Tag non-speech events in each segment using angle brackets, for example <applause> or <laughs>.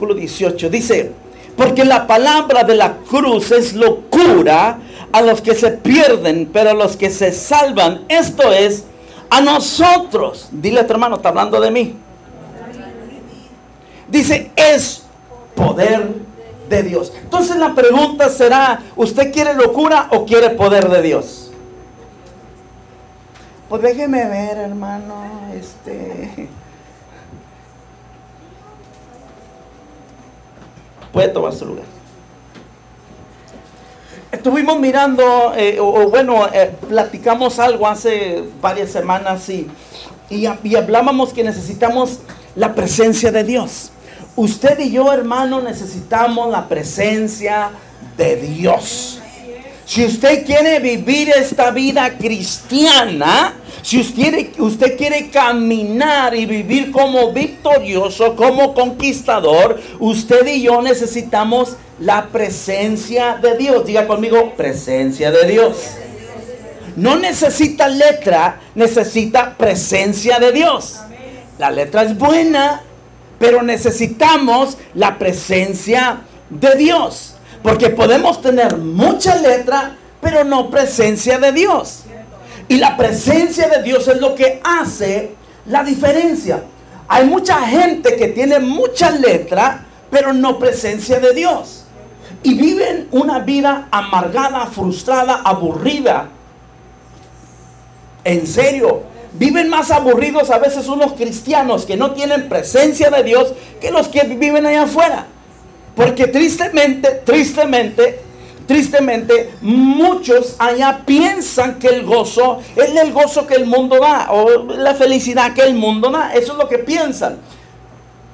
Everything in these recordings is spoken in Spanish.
versículo 18. Dice, porque la palabra de la cruz es locura a los que se pierden, pero a los que se salvan, esto es, a nosotros. Dile a tu hermano, está hablando de mí. Dice, es poder de Dios. Entonces la pregunta será, ¿usted quiere locura o quiere poder de Dios? Pues déjeme ver, hermano, este... Puede tomar su lugar. Estuvimos mirando, eh, o, bueno, eh, platicamos algo hace varias semanas y, y hablábamos que necesitamos la presencia de Dios. Usted y yo, hermano, necesitamos la presencia de Dios. Si usted quiere vivir esta vida cristiana, si usted, usted, quiere caminar y vivir como victorioso, como conquistador, usted y yo necesitamos la presencia de Dios. Diga conmigo, presencia de Dios. No necesita letra, necesita presencia de Dios. La letra es buena, pero necesitamos la presencia de Dios. Porque podemos tener mucha letra, pero no presencia de Dios. Y la presencia de Dios es lo que hace la diferencia. Hay mucha gente que tiene mucha letra, pero no presencia de Dios. Y viven una vida amargada, frustrada, aburrida. En serio, Viven más aburridos a veces unos cristianos que no tienen presencia de Dios que los que viven allá afuera. Porque tristemente, tristemente, tristemente, muchos allá piensan que el gozo es el gozo que el mundo da o la felicidad que el mundo da. Eso es lo que piensan.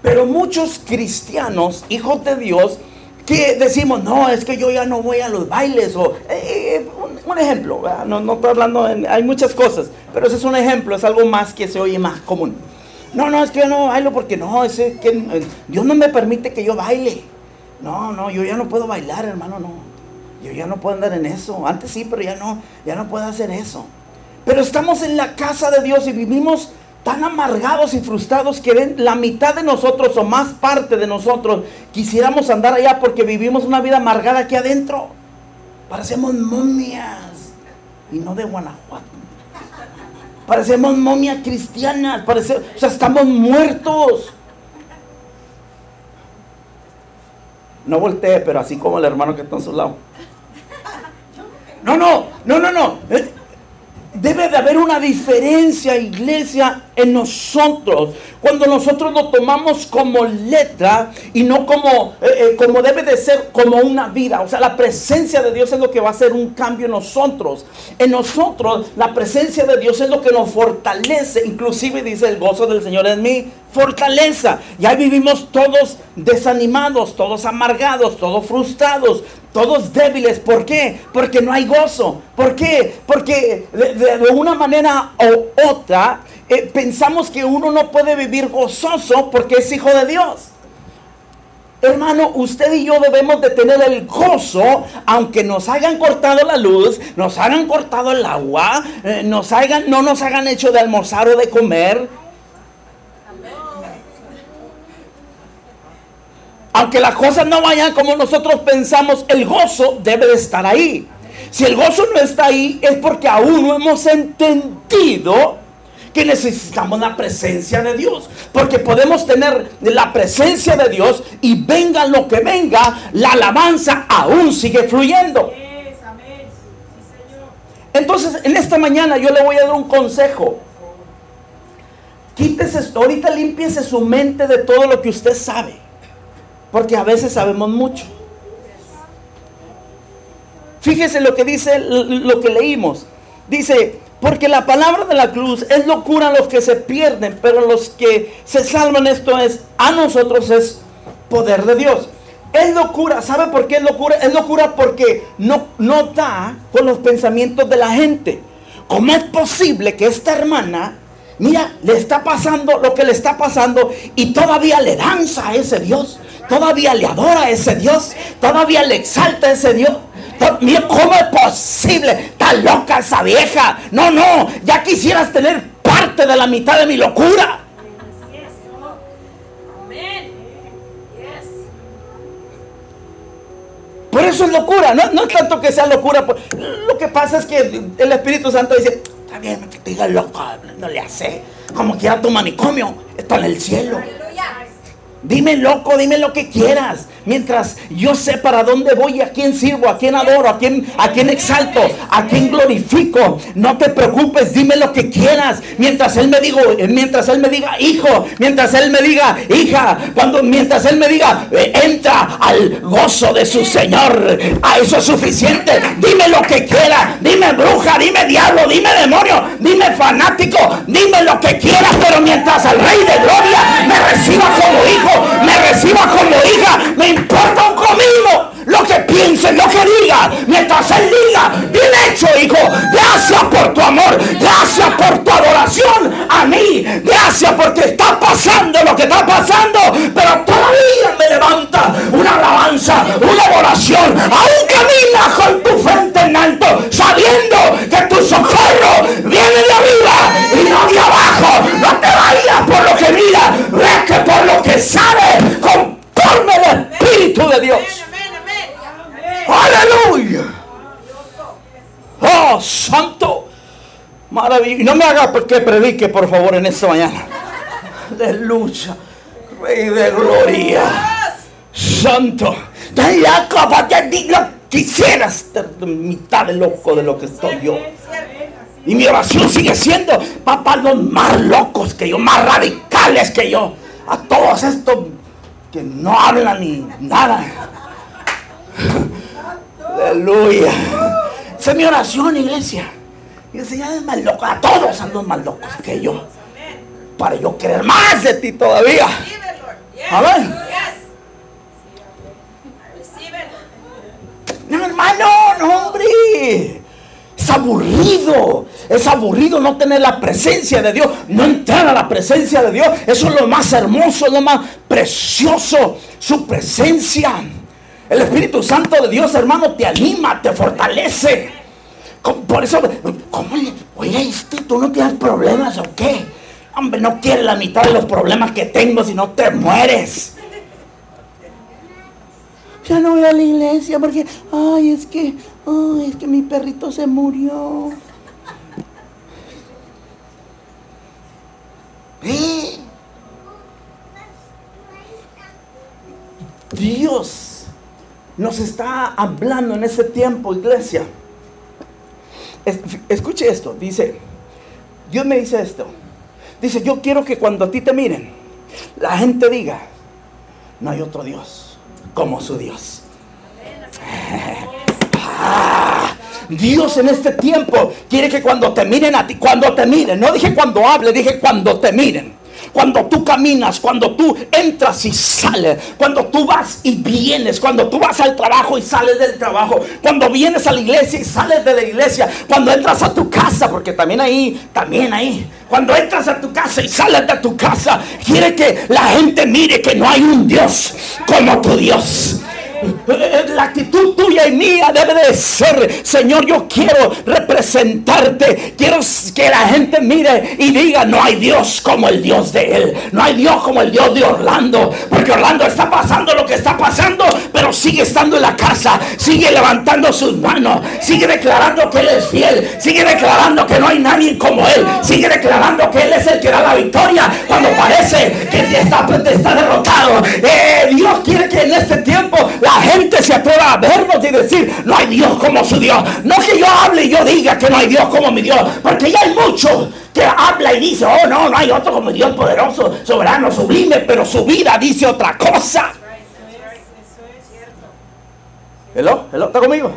Pero muchos cristianos, hijos de Dios, que decimos, no, es que yo ya no voy a los bailes. O, eh, un, ejemplo, no, no, estoy hablando, hay muchas cosas, pero ese es un ejemplo, es algo más que se oye más común. No, no, es que yo no bailo porque no, es que eh, Dios no me permite que yo baile. No, no, yo ya no puedo bailar, hermano, no. Yo ya no puedo andar en eso. Antes sí, pero ya no, ya no puedo hacer eso. Pero estamos en la casa de Dios y vivimos tan amargados y frustrados que la mitad de nosotros o más parte de nosotros quisiéramos andar allá porque vivimos una vida amargada aquí adentro. Parecemos momias y no de Guanajuato. Parecemos momias cristianas, parece, o sea, estamos muertos. No voltee, pero así como el hermano que está a su lado. No, no, no, no, no. Debe de haber una diferencia, iglesia, en nosotros. Cuando nosotros lo tomamos como letra y no como, eh, eh, como debe de ser, como una vida. O sea, la presencia de Dios es lo que va a hacer un cambio en nosotros. En nosotros, la presencia de Dios es lo que nos fortalece. Inclusive dice el gozo del Señor en mí, fortaleza. Y ahí vivimos todos desanimados, todos amargados, todos frustrados, todos débiles. ¿Por qué? Porque no hay gozo. ¿Por qué? Porque de, una manera u otra eh, pensamos que uno no puede vivir gozoso porque es hijo de Dios. Hermano, usted y yo debemos de tener el gozo, aunque nos hayan cortado la luz, nos hayan cortado el agua, eh, nos no nos hagan hecho de almorzar o de comer. Aunque las cosas no vayan como nosotros pensamos, el gozo debe de estar ahí. Si el gozo no está ahí, es porque aún no hemos entendido que necesitamos la presencia de Dios. Porque podemos tener la presencia de Dios y venga lo que venga, la alabanza aún sigue fluyendo. Entonces, en esta mañana yo le voy a dar un consejo. Quítese, ahorita limpiese su mente de todo lo que usted sabe. Porque a veces sabemos mucho. Fíjese lo que dice, lo que leímos. Dice, porque la palabra de la cruz es locura a los que se pierden, pero los que se salvan esto es, a nosotros es poder de Dios. Es locura, ¿sabe por qué es locura? Es locura porque no, no da con los pensamientos de la gente. ¿Cómo es posible que esta hermana, mira, le está pasando lo que le está pasando y todavía le danza a ese Dios? todavía le adora a ese Dios, todavía le exalta a ese Dios. Mira, ¿cómo es posible? Está loca esa vieja. No, no, ya quisieras tener parte de la mitad de mi locura. eso es locura, no, no es tanto que sea locura. Lo que pasa es que el Espíritu Santo dice, está bien que te diga loco, no le hace. Como quiera tu manicomio, está en el cielo. Dime loco, dime lo que quieras. Mientras yo sé para dónde voy, a quién sirvo, a quién adoro, a quién, a quién exalto, a quién glorifico. No te preocupes, dime lo que quieras. Mientras él me diga, mientras él me diga hijo, mientras él me diga hija, cuando mientras él me diga eh, entra al gozo de su Señor. A eso es suficiente. Dime lo que quieras. Dime bruja, dime diablo, dime demonio, dime fanático, dime lo que quieras. Pero mientras el Rey de Gloria me reciba como hijo, me reciba como hija, me importa un comino lo que piense, lo que diga. Mientras Él diga, bien hecho, hijo. Gracias por tu amor. Gracias por tu adoración a mí. Gracias porque está pasando lo que está pasando. Pero todavía me levanta una alabanza, una adoración. Aún caminas con tu frente en alto, sabiendo que tu socorro viene de arriba y no de abajo. No te vayas por lo que mira, ve que por lo que sabe, conforme el Espíritu de Dios. Aleluya. Oh, santo. Maravilloso. No me haga que predique, por favor, en esta mañana. Aleluya. Rey de gloria. Santo. Tan porque lo quisiera estar mitad de loco de lo que estoy yo. Y mi oración sigue siendo, papá, los más locos que yo, más radicales que yo. A todos estos que no hablan ni nada. Aleluya. Esa es mi oración, iglesia. Y el Señor es más loco. A todos ando más locos que yo. Para yo querer más de ti todavía. Amén. No, hermano, no, hombre. Es aburrido. Es aburrido no tener la presencia de Dios. No entrar a la presencia de Dios. Eso es lo más hermoso, lo más precioso. Su presencia. El Espíritu Santo de Dios, hermano, te anima, te fortalece. Por eso, ¿cómo le, oye, este, tú no tienes problemas o qué? Hombre, no quieres la mitad de los problemas que tengo si no te mueres. Ya no voy a la iglesia porque, ay, es que, ay, es que mi perrito se murió. ¿Eh? Dios nos está hablando en ese tiempo, iglesia. Escuche esto, dice, Dios me dice esto. Dice, yo quiero que cuando a ti te miren, la gente diga, no hay otro Dios como su Dios. <laughs> Ah, Dios en este tiempo quiere que cuando te miren a ti, cuando te miren, no dije cuando hable, dije cuando te miren. Cuando tú caminas, cuando tú entras y sales, cuando tú vas y vienes, cuando tú vas al trabajo y sales del trabajo, cuando vienes a la iglesia y sales de la iglesia, cuando entras a tu casa, porque también ahí, también ahí, cuando entras a tu casa y sales de tu casa, quiere que la gente mire que no hay un Dios como tu Dios. La actitud tuya y mía debe de ser, Señor, yo quiero representarte. Quiero que la gente mire y diga, no hay Dios como el Dios de Él. No hay Dios como el Dios de Orlando. Porque Orlando está pasando lo que está pasando, pero sigue estando en la casa. Sigue levantando sus manos. Sigue declarando que Él es fiel. Sigue declarando que no hay nadie como Él. Sigue declarando que Él es el que da la victoria cuando parece que está, está derrotado. Eh, Dios quiere que en este tiempo la gente se atreva a vernos y decir, no hay Dios como su Dios. No que yo hable y yo diga que no hay Dios como mi Dios, porque ya hay muchos que habla y dice, oh no, no hay otro como Dios poderoso, soberano, sublime, pero su vida dice otra cosa. ¿Hello? ¿Hello? ¿Está conmigo?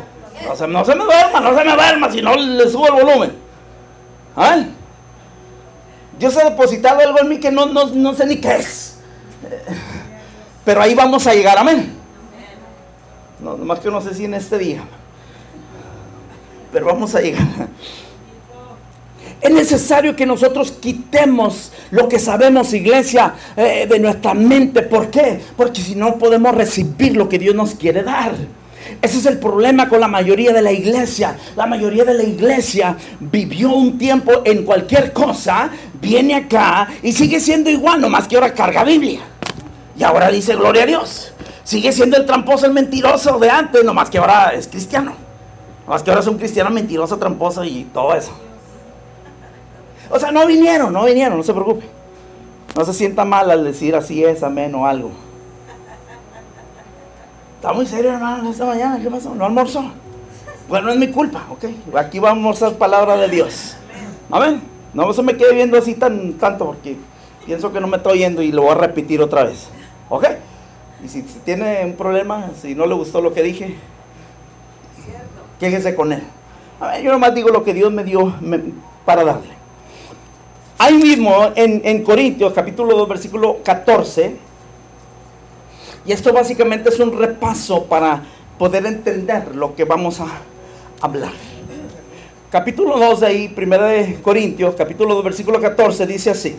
No se, me duerma, no se me duerma, si no le subo el volumen. ¿Ah? Dios ha depositado algo en mí que no, no, no sé ni qué es. Pero ahí vamos a llegar, amén. No, más que no sé si en este día. Pero vamos a llegar. Es necesario que nosotros quitemos lo que sabemos, iglesia, eh, de nuestra mente. ¿Por qué? Porque si no podemos recibir lo que Dios nos quiere dar. Ese es el problema con la mayoría de la iglesia. La mayoría de la iglesia vivió un tiempo en cualquier cosa, viene acá y sigue siendo igual, nomás que ahora carga Biblia. Y ahora dice gloria a Dios. Sigue siendo el tramposo, el mentiroso de antes, nomás que ahora es cristiano. Nomás que ahora es un cristiano mentiroso, tramposo y todo eso. O sea, no vinieron, no vinieron, no se preocupe. No se sienta mal al decir así es, amén o algo. Está muy serio, hermano, esta mañana. ¿Qué pasó? ¿No almorzó? Bueno, no es mi culpa, ok. Aquí vamos a almorzar palabra de Dios. Amén. No se me quede viendo así tan tanto porque pienso que no me estoy oyendo y lo voy a repetir otra vez. ¿Ok? Y si, tiene un problema, si no le gustó lo que dije, quéjese con él. A ver, yo nomás digo lo que Dios me dio para darle. Ahí mismo en, Corintios capítulo 2 versículo 14, y esto básicamente es un repaso para poder entender lo que vamos a hablar. Capítulo 2 de ahí, 1 de Corintios, capítulo 2, versículo 14, dice así.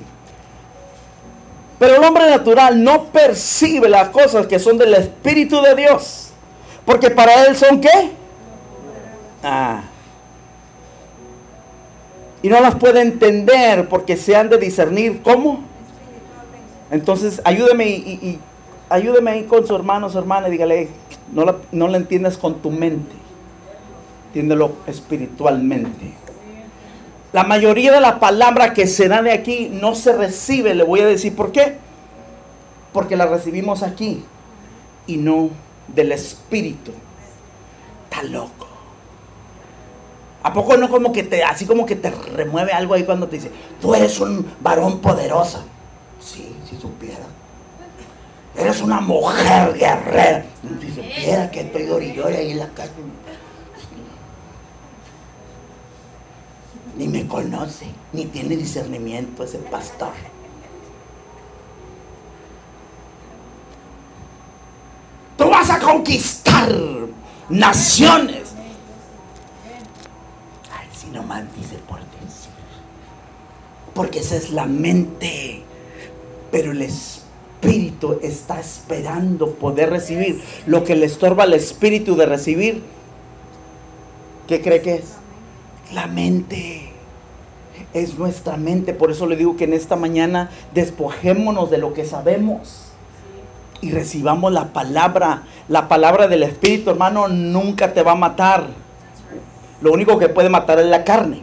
Pero el hombre natural no percibe las cosas que son del Espíritu de Dios. Porque para él son qué? Ah. Y no las puede entender porque se han de discernir. ¿Cómo? Entonces ayúdeme y, ayúdeme ahí con su hermano, su hermana dígale, no la, no la entiendes con tu mente, entiéndelo espiritualmente. La mayoría de la palabra que se da de aquí no se recibe. Le voy a decir por qué. Porque la recibimos aquí y no del Espíritu. Está loco. ¿A poco no como que te, así como que te remueve algo ahí cuando te dice, tú eres un varón poderoso? Sí, si supiera. Eres una mujer guerrera. Si supiera que estoy ahí en la casa. Ni me conoce, ni tiene discernimiento ese pastor. Tú vas a conquistar naciones. Ay, si nomás dice por decir. Porque esa es la mente. Pero el espíritu está esperando poder recibir lo que le estorba al espíritu de recibir. ¿Qué cree que es? La mente es nuestra mente. Por eso le digo que en esta mañana despojémonos de lo que sabemos y recibamos la palabra. La palabra del Espíritu, hermano, nunca te va a matar. Lo único que puede matar es la carne.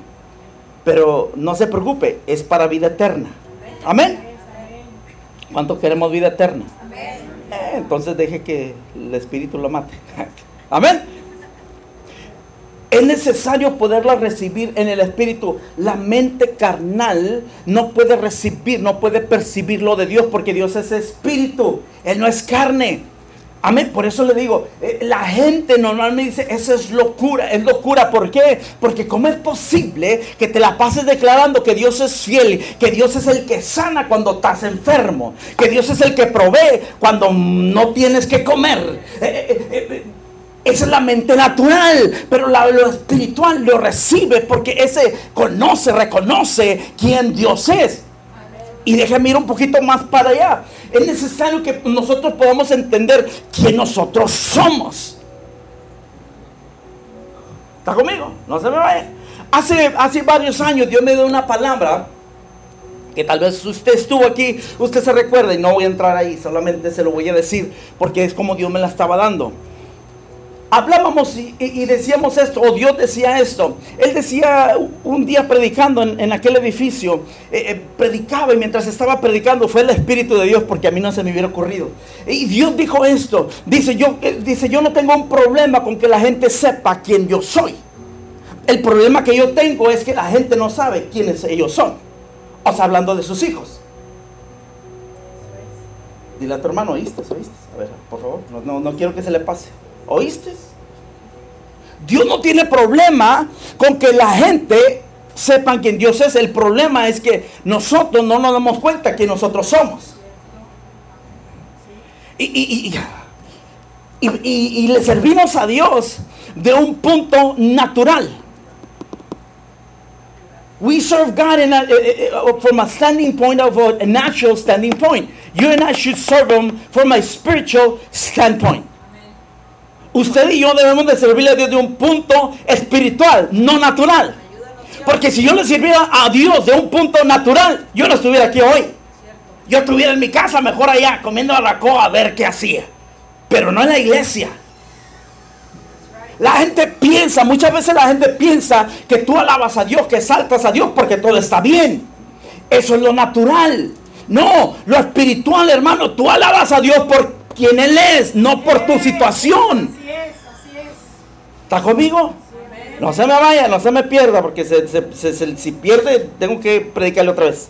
Pero no se preocupe, es para vida eterna. Amén. ¿Cuántos queremos vida eterna? Eh, entonces deje que el Espíritu lo mate. <laughs> Amén. Es necesario poderla recibir en el espíritu. La mente carnal no puede recibir, no puede percibir lo de Dios porque Dios es espíritu. Él no es carne. Amén. Por eso le digo, eh, la gente normalmente dice, eso es locura, es locura. ¿Por qué? Porque ¿cómo es posible que te la pases declarando que Dios es fiel, que Dios es el que sana cuando estás enfermo, que Dios es el que provee cuando no tienes que comer? Eh, eh, esa es la mente natural, pero lo espiritual lo recibe porque ese conoce, reconoce quién Dios es. Y déjame ir un poquito más para allá. Es necesario que nosotros podamos entender quién nosotros somos. ¿Está conmigo? No se me vaya. Hace, hace varios años Dios me dio una palabra que tal vez usted estuvo aquí, usted se recuerda y no voy a entrar ahí, solamente se lo voy a decir porque es como Dios me la estaba dando hablábamos y, decíamos esto, o Dios decía esto. Él decía un día predicando en, aquel edificio, eh, eh, predicaba y mientras estaba predicando fue el Espíritu de Dios porque a mí no se me hubiera ocurrido. Y Dios dijo esto, dice yo, eh, dice, yo no tengo un problema con que la gente sepa quién yo soy. El problema que yo tengo es que la gente no sabe quiénes ellos son. O sea, hablando de sus hijos. Dile a tu hermano, ¿oíste? ¿Oíste? A ver, por favor, no, no quiero que se le pase. ¿Oíste? Dios no tiene problema con que la gente sepan quién Dios es. El problema es que nosotros no nos damos cuenta que nosotros somos. Y, le servimos a Dios de un punto natural. We serve God eh, eh, eh, from a standing point of a, natural standing point. You and I should serve Him from a spiritual standpoint. Usted y yo debemos de servirle a Dios de un punto espiritual, no natural. Porque si yo le sirviera a Dios de un punto natural, yo no estuviera aquí hoy. Yo estuviera en mi casa, mejor allá, comiendo a la coa a ver qué hacía. pero no en la iglesia. La gente piensa, muchas veces la gente piensa que tú alabas a Dios, que saltas a Dios porque todo está bien. Eso es lo natural. No, lo espiritual, hermano, tú alabas a Dios por quien Él es, no por tu situación. Así es, así es. ¿Está conmigo? No se me vaya, no se me pierda, porque si pierde, tengo que predicarle otra vez.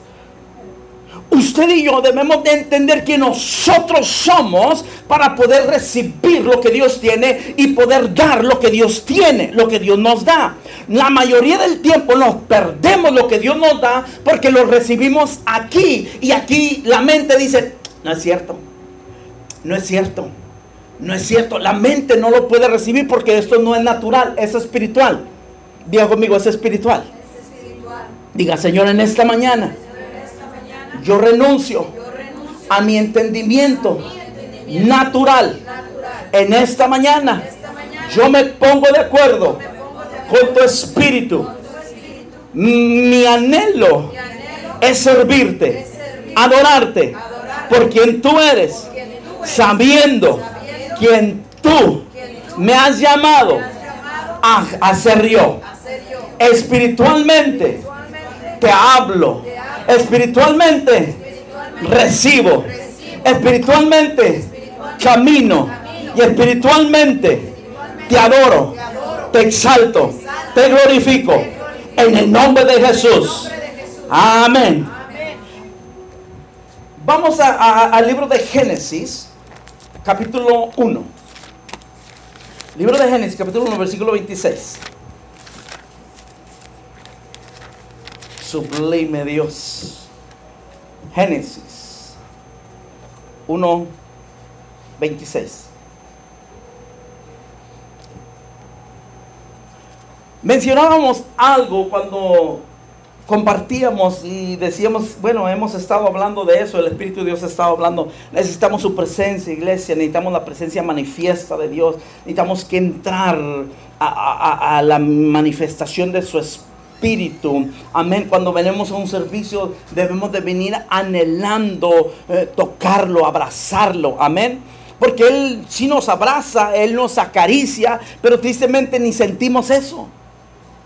Usted y yo debemos de entender que nosotros somos para poder recibir lo que Dios tiene y poder dar lo que Dios tiene, lo que Dios nos da. La mayoría del tiempo nos perdemos lo que Dios nos da porque lo recibimos aquí y aquí la mente dice, no es cierto, no es cierto, no es cierto. La mente no lo puede recibir porque esto no es natural, es espiritual. Diga conmigo, es espiritual. Diga, Señor, en esta mañana yo renuncio a mi entendimiento natural. En esta mañana yo me pongo de acuerdo con tu espíritu. Mi anhelo es servirte, adorarte por quien tú eres, sabiendo quien tú me has llamado a, ser yo. Espiritualmente te hablo Espiritualmente recibo. Espiritualmente camino. Y espiritualmente te adoro. Te exalto. Te glorifico. En el nombre de Jesús. Amén. Vamos al libro de Génesis, capítulo 1. Libro de Génesis, capítulo 1, versículo 26. Sublime Dios. Génesis 1, 26. Mencionábamos algo cuando compartíamos y decíamos, bueno, hemos estado hablando de eso, el Espíritu de Dios ha estado hablando, necesitamos su presencia, iglesia, necesitamos la presencia manifiesta de Dios, necesitamos que entrar a, la manifestación de su Espíritu espíritu. Amén. Cuando venimos a un servicio debemos de venir anhelando eh, tocarlo, abrazarlo. Amén. Porque Él sí nos abraza, Él nos acaricia, pero tristemente ni sentimos eso.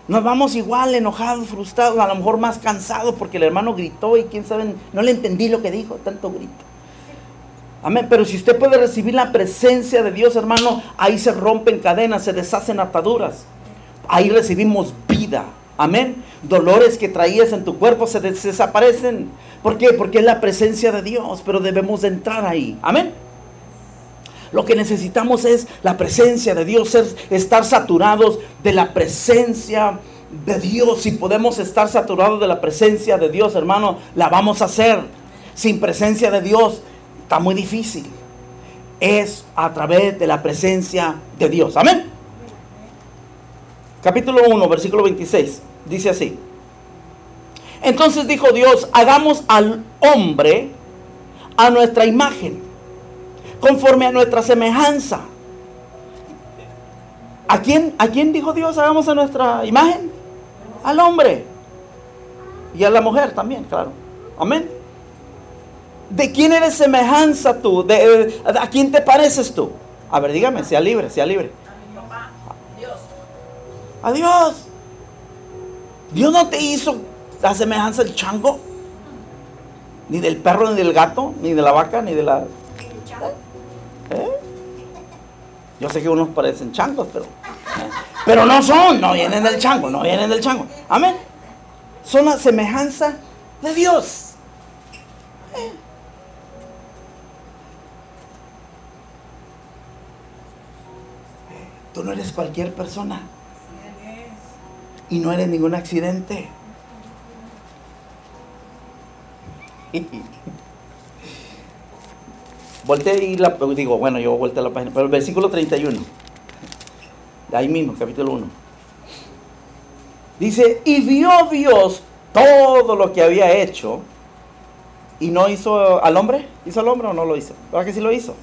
Nos vamos igual enojados, frustrados, a lo mejor más cansados porque el hermano gritó y quién sabe, no le entendí lo que dijo, tanto grito. Amén. Pero si usted puede recibir la presencia de Dios, hermano, ahí se rompen cadenas, se deshacen ataduras. Ahí recibimos vida. Amén. Dolores que traías en tu cuerpo se desaparecen. ¿Por qué? Porque es la presencia de Dios, pero debemos de entrar ahí. Amén. Lo que necesitamos es la presencia de Dios, estar saturados de la presencia de Dios. Si podemos estar saturados de la presencia de Dios, hermano, la vamos a hacer. Sin presencia de Dios está muy difícil. Es a través de la presencia de Dios. Amén capítulo 1, versículo 26, dice así. Entonces dijo Dios, hagamos al hombre a nuestra imagen, conforme a nuestra semejanza. ¿A quién, ¿A quién dijo Dios hagamos a nuestra imagen? Al hombre. Y a la mujer también, claro. Amén. ¿De quién eres semejanza tú? ¿De, ¿A quién te pareces tú? A ver, dígame, sea libre, sea libre. Adiós. Dios no te hizo la semejanza del chango, ni del perro, ni del gato, ni de la vaca, ni de la... ¿Eh? Yo sé que unos parecen changos, pero... ¿eh? Pero no son, no vienen del chango, no vienen del chango. Amén. Son la semejanza de Dios. ¿Eh? Tú no eres cualquier persona y no eres ningún accidente. <laughs> Volté y la, digo, bueno, yo volteé a la página, pero el versículo 31, ahí mismo, capítulo 1. Dice, y vio Dios todo lo que había hecho y no hizo al hombre. ¿Hizo al hombre o no lo hizo? ¿Verdad que sí lo hizo?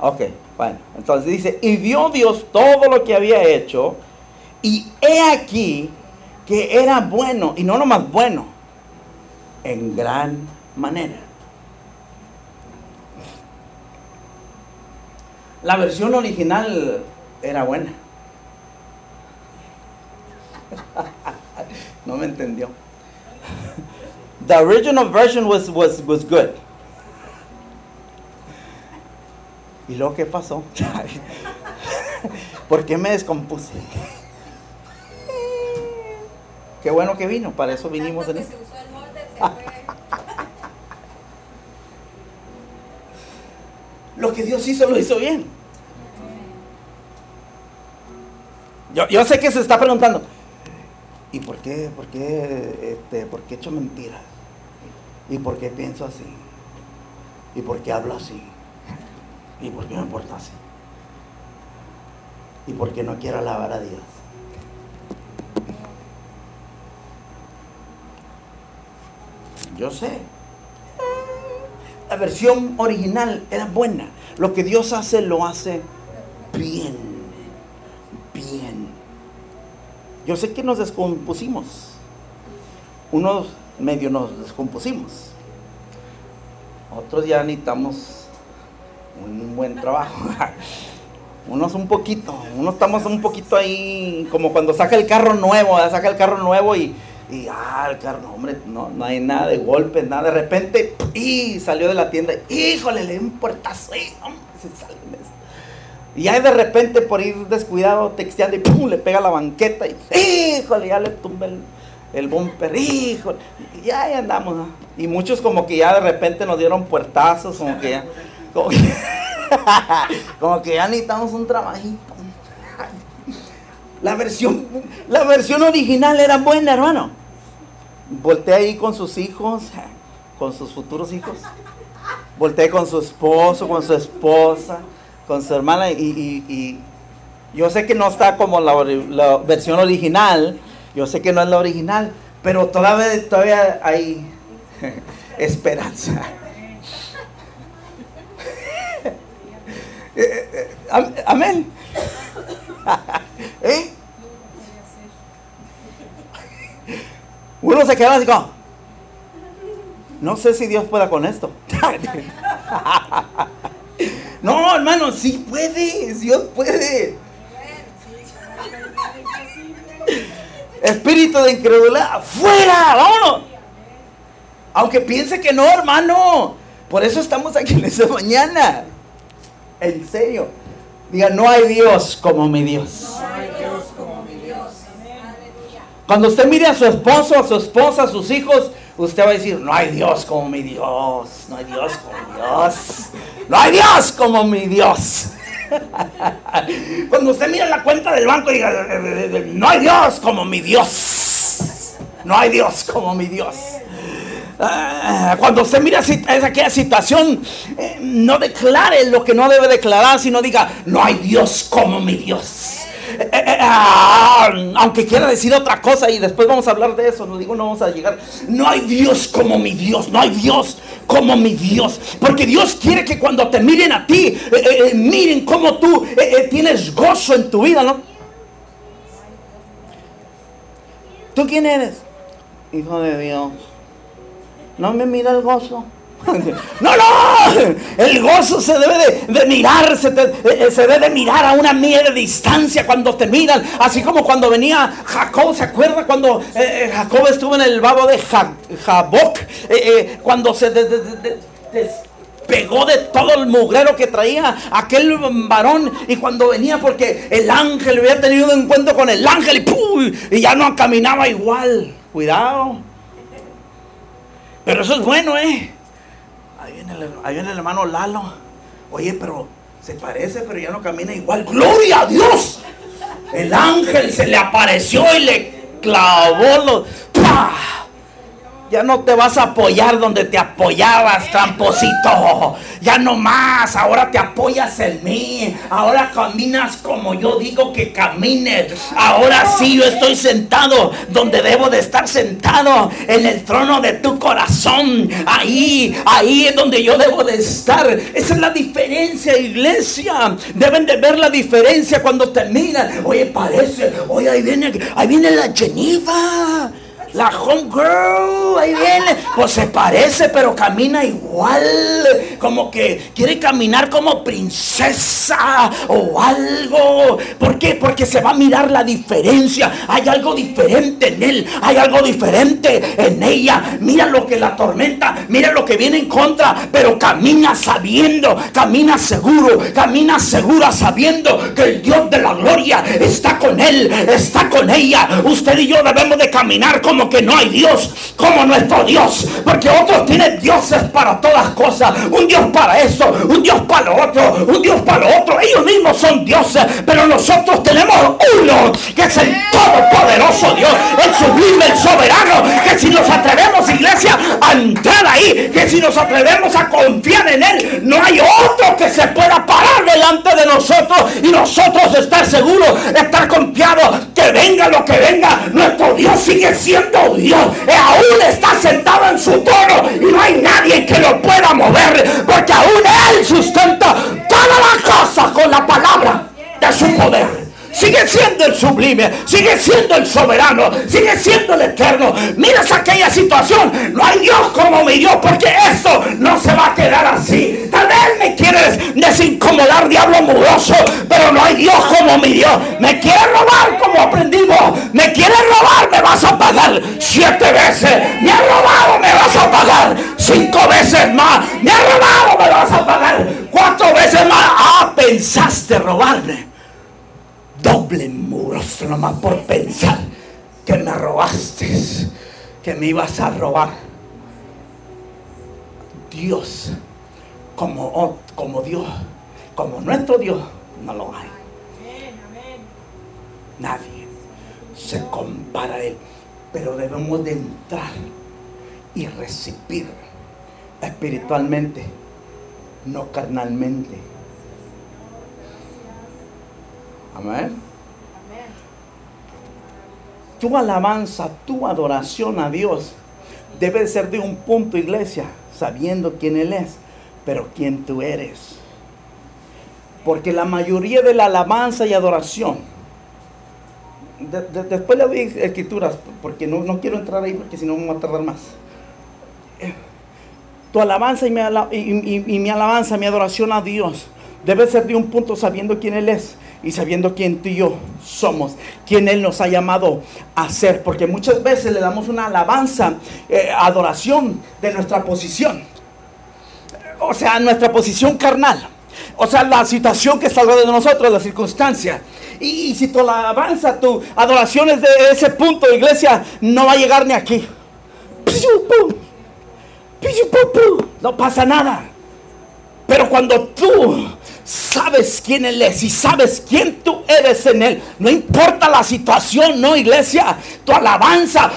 Ok, bueno, entonces dice, y vio Dios todo lo que había hecho y he aquí que era bueno, y no lo más bueno, en gran manera. La versión original era buena. <laughs> no me entendió. The original version was, was, was good. ¿Y luego qué pasó? <laughs> ¿Por qué me descompuse? Qué bueno que vino, para eso vinimos en esto. <laughs> Lo que Dios hizo, lo hizo bien. Yo, sé que se está preguntando, ¿y por qué, por qué, este, por qué he hecho mentiras? ¿Y por qué pienso así? ¿Y por qué hablo así? ¿Y por qué me porto así? ¿Y por qué no quiero alabar a Dios? Yo sé. La versión original era buena. Lo que Dios hace lo hace bien. Bien. Yo sé que nos descompusimos. Unos medio nos descompusimos. Otros ya necesitamos un buen trabajo. <laughs> Unos un poquito, unos estamos un poquito ahí, como cuando saca el carro nuevo, saca el carro nuevo y, y ah, el carro, hombre, no, no hay nada de golpes, nada, de repente, y salió de la tienda, híjole, le di un puertazo, y, se sale y ya de repente por ir descuidado, texteando y pum, le pega la banqueta y híjole, ya le tumba el, el bumper, híjole, y ahí andamos. Y muchos como que ya de repente nos dieron puertazos, como que ya, como que, <laughs> como que ya necesitamos un trabajito. La versión, la versión original era buena, hermano. Voltea ahí con sus hijos, con sus futuros hijos. Voltea con su esposo, con su esposa con su hermana y, yo sé que no está como la, versión original, yo sé que no es la original, pero todavía, todavía hay <laughs> esperanza. <laughs> Eh, eh, amén. <laughs> ¿Eh? Uno se queda así como, no sé si Dios pueda con esto. <laughs> No, hermano, sí puede, Dios puede. Espíritu de incredulidad, fuera, vámonos. Aunque piense que no, hermano. Por eso estamos aquí en esta mañana. En serio. Diga, no hay Dios como mi Dios. No hay Dios como mi Dios. Cuando usted mire a su esposo, a su esposa, a sus hijos, usted va a decir, no hay Dios como mi Dios. No hay Dios como mi Dios. No hay Dios como mi Dios. <laughs> Cuando usted mira la cuenta del banco y diga, no hay Dios como mi Dios. No hay Dios como mi Dios. Ah, cuando usted mira aquella situación, eh, no declare lo que no debe declarar, sino diga, no hay Dios como mi Dios. Eh, eh, ah, aunque quiera decir otra cosa y después vamos a hablar de eso, no digo, no vamos a llegar. No hay Dios como mi Dios, no hay Dios como mi Dios. Porque Dios quiere que cuando te miren a ti, miren cómo tú tienes gozo en tu vida, ¿no? ¿Tú quién eres? Hijo de Dios. No me mira el gozo. <laughs> No, no, el gozo se debe de, mirar, se, eh, se, debe de mirar a una mía de distancia cuando te miran, así como cuando venía Jacob, ¿se acuerda cuando eh, eh, Jacob estuvo en el babo de Jaboc? cuando se despegó de todo el mugrero que traía aquel varón y cuando venía porque el ángel había tenido un encuentro con el ángel y, y ya no caminaba igual. Cuidado. Pero eso es bueno, ¿eh? Ahí viene, el, el hermano Lalo. Oye, pero se parece, pero ya no camina igual. ¡Gloria a Dios! El ángel se le apareció y le clavó los. ¡Pah! Ya no te vas a apoyar donde te apoyabas, tramposito. Ya no más. Ahora te apoyas en mí. Ahora caminas como yo digo que camines. Ahora sí yo estoy sentado donde debo de estar sentado. En el trono de tu corazón. Ahí, ahí es donde yo debo de estar. Esa es la diferencia, iglesia. Deben de ver la diferencia cuando te. Oye, parece. Oye, ahí viene, ahí viene la Geneva. La homegirl, ahí viene. Pues se parece, pero camina igual. Como que quiere caminar como princesa o algo. ¿Por qué? Porque se va a mirar la diferencia. Hay algo diferente en él. Hay algo diferente en ella. Mira lo que la tormenta. Mira lo que viene en contra. Pero camina sabiendo. Camina seguro. Camina segura sabiendo que el Dios de la gloria está con él. Está con ella. Usted y yo debemos de caminar como que no hay Dios como nuestro Dios. Porque otros tienen dioses para todas cosas. Un Dios para eso, un Dios para lo otro, un Dios para lo otro. Ellos mismos son dioses, pero nosotros tenemos uno que es el todopoderoso Dios, el sublime, el soberano. Que si nos atrevemos, iglesia, a entrar ahí, que si nos atrevemos a confiar en Él, no hay otro que se pueda parar delante de nosotros y nosotros estar seguros, estar confiados, que venga lo que venga, nuestro Dios sigue siendo Dios aún está sentado en su trono y no hay nadie que lo pueda mover porque aún Él sustenta todas las cosas con la palabra de su poder sigue siendo el sublime, sigue siendo el soberano, sigue siendo el eterno. Miras aquella situación, no hay Dios como mi Dios, porque eso no se va a quedar así. Tal vez me quieres desincomodar, diablo muroso, pero no hay Dios como mi Dios. Me quiere robar como aprendimos, me quiere robar, me vas a pagar siete veces. Me ha robado, me vas a pagar cinco veces más. Me ha robado, me vas a pagar cuatro veces más. Ah, pensaste robarme doble muroso nomás por pensar que me robaste, que me ibas a robar. Dios, como, como Dios, como nuestro Dios, no lo hay. Nadie se compara a Él, pero debemos de entrar y recibir espiritualmente, no carnalmente Amén. Tu alabanza, tu adoración a Dios debe ser de un punto, iglesia, sabiendo quién Él es, pero quién tú eres. Porque la mayoría de la alabanza y adoración, después le doy escrituras, porque no, quiero entrar ahí, porque si no me voy a tardar más. Tu alabanza y mi, y mi alabanza, mi adoración a Dios, debe ser de un punto sabiendo quién Él es y sabiendo quién tú y yo somos, quién Él nos ha llamado a ser, porque muchas veces le damos una alabanza, eh, adoración de nuestra posición, o sea, nuestra posición carnal, o sea, la situación que está de nosotros, la circunstancia. Y, si tu alabanza, tu adoración es de ese punto, iglesia, no va a llegar ni aquí. No pasa nada. Pero cuando tú sabes quién Él es y sabes quién tú eres en Él. No importa la situación, no iglesia. Tu alabanza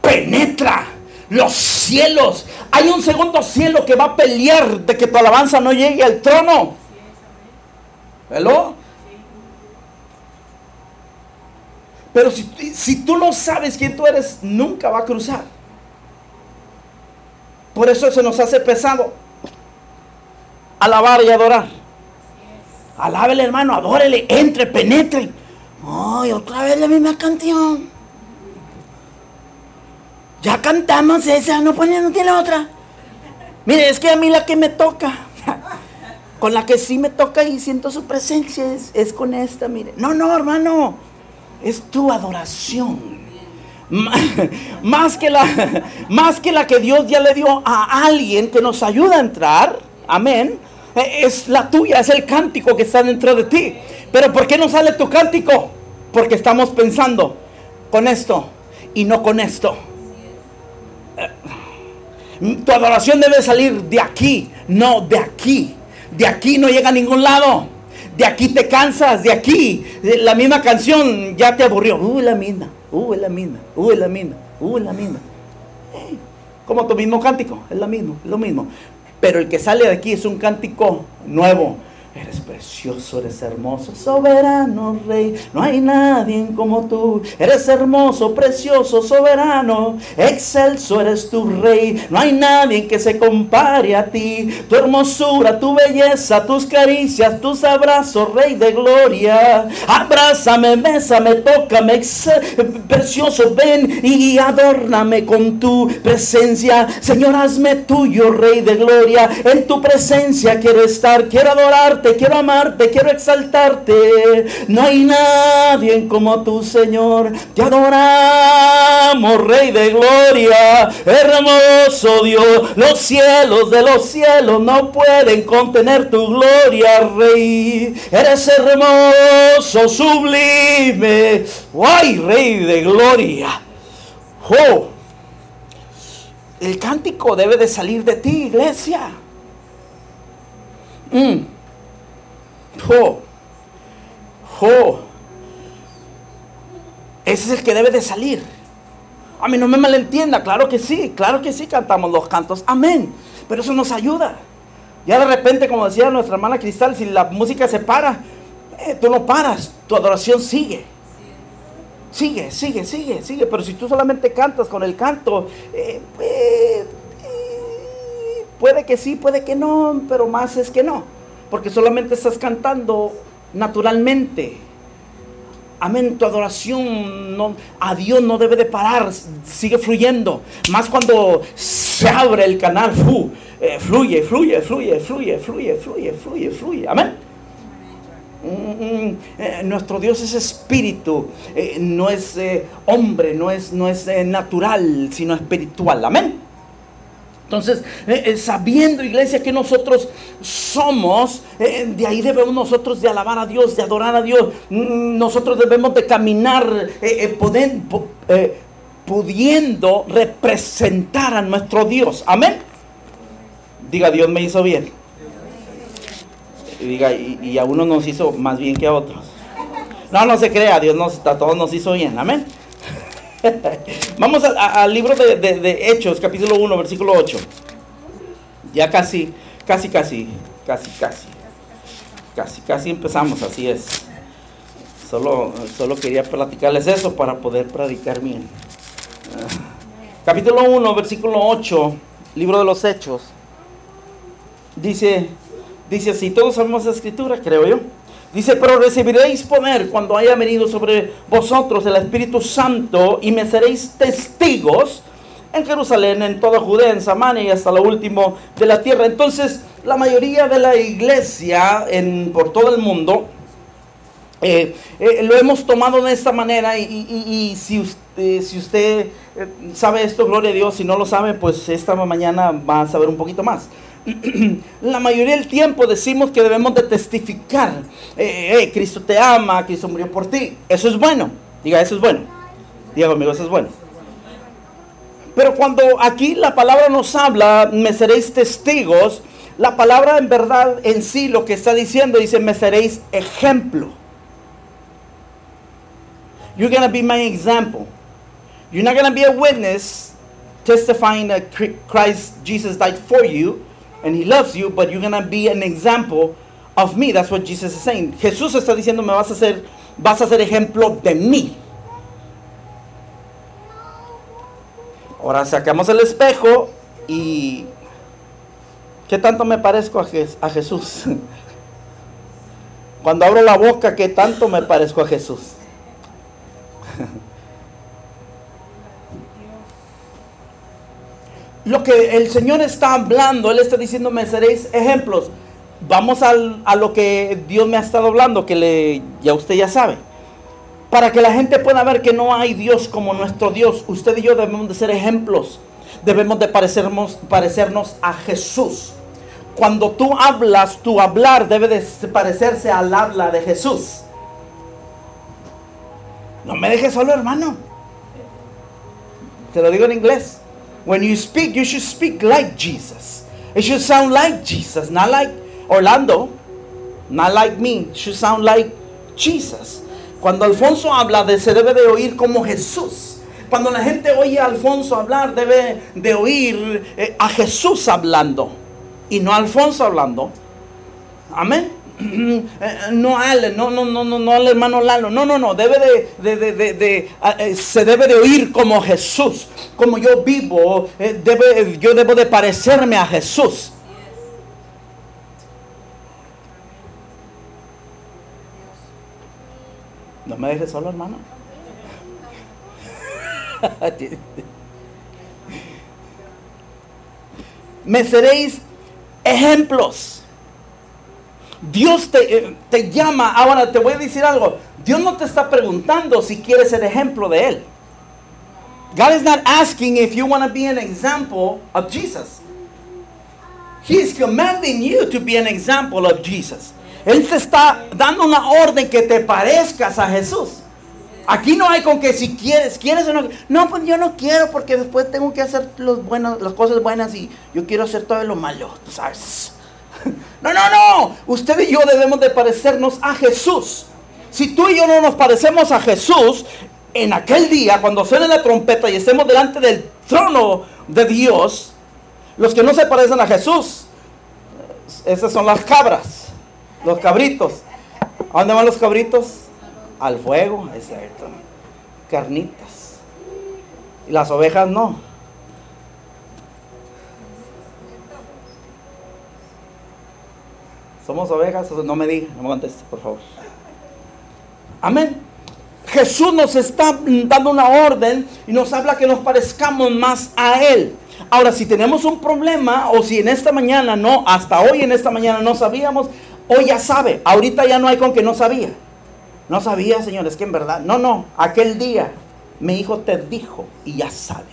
penetra los cielos. Hay un segundo cielo que va a pelear de que tu alabanza no llegue al trono. ¿Hello? Pero si, si tú no sabes quién tú eres, nunca va a cruzar. Por eso se nos hace pesado alabar y adorar. Alábele, hermano, adórele, entre, penetre. Ay, otra vez la misma canción. Ya cantamos esa, no pone, no tiene otra. Mire, es que a mí la que me toca, <laughs> con la que sí me toca y siento su presencia, es, es con esta, mire. No, no, hermano, es tu adoración. <laughs> Más que, la, <laughs> más que la que Dios ya le dio a alguien que nos ayuda a entrar, amén, es la tuya, es el cántico que está dentro de ti. Pero ¿por qué no sale tu cántico? Porque estamos pensando con esto y no con esto. Eh, tu adoración debe salir de aquí, no de aquí. De aquí no llega a ningún lado. De aquí te cansas, de aquí. La misma canción ya te aburrió. Uh, la misma, uh, la misma, uh, la misma, uh, la misma. Como tu mismo cántico, es lo mismo, es lo mismo. Pero el que sale de aquí es un cántico nuevo. Eres precioso, eres hermoso, soberano rey. No hay nadie como tú. Eres hermoso, precioso, soberano. Excelso eres tu rey. No hay nadie que se compare a ti. Tu hermosura, tu belleza, tus caricias, tus abrazos, rey de gloria. Abrázame, bésame, tócame, precioso, ven y adórname con tu presencia. Señor, hazme tuyo, rey de gloria. En tu presencia quiero estar, quiero adorarte quiero amarte, quiero exaltarte. No hay nadie como tú, Señor. Te adoramos, Rey de Gloria, hermoso Dios. Los cielos de los cielos no pueden contener tu gloria, Rey. Eres hermoso, sublime. ¡Ay, Rey de Gloria! ¡Oh! El cántico debe de salir de ti, iglesia. Mm. Jo, jo. Ese es el que debe de salir. A mí no me malentienda, claro que sí, claro que sí cantamos los cantos, amén. Pero eso nos ayuda. Ya de repente, como decía nuestra hermana Cristal, si la música se para, eh, tú no paras, tu adoración sigue. Sigue, sigue, sigue, sigue. Pero si tú solamente cantas con el canto, eh, eh, puede que sí, puede que no, pero más es que no porque solamente estás cantando naturalmente. Amén, tu adoración a Dios no debe de parar, sigue fluyendo. Más cuando se abre el canal, eh, fluye, fluye, fluye, fluye, fluye, fluye, fluye, fluye. Amén. Mm, mm, eh, nuestro Dios es espíritu, eh, no es hombre, no es, no es natural, sino espiritual. Amén. Entonces, eh, eh, sabiendo, iglesia, que nosotros somos, eh, de ahí debemos nosotros de alabar a Dios, de adorar a Dios. Mm, nosotros debemos de caminar pudiendo representar a nuestro Dios. Amén. Diga, Dios me hizo bien. Y diga, y, a uno nos hizo más bien que a otros. No, no se crea, Dios nos, a todos nos hizo bien. Amén. <laughs> Vamos al libro de, Hechos, capítulo 1, versículo 8. Ya casi, casi, casi, casi, casi. Casi, casi empezamos, así es. Solo, solo quería platicarles eso para poder predicar bien. capítulo 1, versículo 8, libro de los Hechos. Dice, dice así, todos sabemos la escritura, creo yo. Dice, pero recibiréis poder cuando haya venido sobre vosotros el Espíritu Santo y me seréis testigos en Jerusalén, en toda Judea, en Samaria y hasta lo último de la tierra. Entonces, la mayoría de la iglesia en, por todo el mundo eh, eh, lo hemos tomado de esta manera y, si, usted, si usted eh, sabe esto, gloria a Dios, si no lo sabe, pues esta mañana va a saber un poquito más. <clears throat> la mayoría del tiempo decimos que debemos de testificar, eh, eh, Cristo te ama, Cristo murió por ti. Eso es bueno. Diga, eso es bueno. Diga conmigo, eso es bueno. Pero cuando aquí la palabra nos habla, me seréis testigos, la palabra en verdad en sí lo que está diciendo dice, me seréis ejemplo. You're going to be my example. You're not going to be a witness testifying that Christ Jesus died for you and he loves you, but you're gonna be an example of me. That's what Jesus is saying. Jesús está diciendo, me vas a hacer, vas a ser ejemplo de mí. Ahora sacamos el espejo y ¿qué tanto me parezco a Jesús? <laughs> Cuando abro la boca, ¿qué tanto me parezco a Jesús? Lo que el Señor está hablando, Él está diciendo, me seréis ejemplos. Vamos a lo que Dios me ha estado hablando, que ya usted ya sabe. Para que la gente pueda ver que no hay Dios como nuestro Dios, usted y yo debemos de ser ejemplos. Debemos de parecernos, parecernos a Jesús. Cuando tú hablas, tu hablar debe de parecerse al habla de Jesús. No me dejes solo, hermano. Te lo digo en inglés. When you speak, you should speak like Jesus. It should sound like Jesus, not like Orlando, not like me. It should sound like Jesus. Cuando Alfonso habla, de, se debe de oír como Jesús. Cuando la gente oye a Alfonso hablar, debe de oír eh, a Jesús hablando y no Alfonso hablando. Amén. No Allen, no, no, no, no, no al hermano Lalo, no, no, no, debe de, de, de, de eh, se debe de oír como Jesús, como yo vivo, eh, debe, yo debo de parecerme a Jesús. No me dejes solo, hermano. <laughs> me seréis ejemplos. Dios te, eh, te, llama, ahora te voy a decir algo, Dios no te está preguntando si quieres ser ejemplo de Él. God is not asking if you want to be an example of Jesus. He is commanding you to be an example of Jesus. Él te está dando una orden que te parezcas a Jesús. Aquí no hay con que si quieres, quieres o no. No, pues yo no quiero porque después tengo que hacer los buenos, las cosas buenas y yo quiero hacer todo lo malo, sabes. No, no, no. Usted y yo debemos de parecernos a Jesús. Si tú y yo no nos parecemos a Jesús, en aquel día, cuando suene la trompeta y estemos delante del trono de Dios, los que no se parecen a Jesús, esas son las cabras, los cabritos. ¿A dónde van los cabritos? al fuego, es cierto. Carnitas. Y las ovejas no. Somos ovejas, no me diga, no me conteste, por favor. Amén. Jesús nos está dando una orden y nos habla que nos parezcamos más a Él. Ahora, si tenemos un problema o si en esta mañana no, hasta hoy en esta mañana no sabíamos, hoy ya sabe. Ahorita ya no hay con que no sabía. No sabía, Señor, es que en verdad, no, no, aquel día mi hijo te dijo y ya sabes.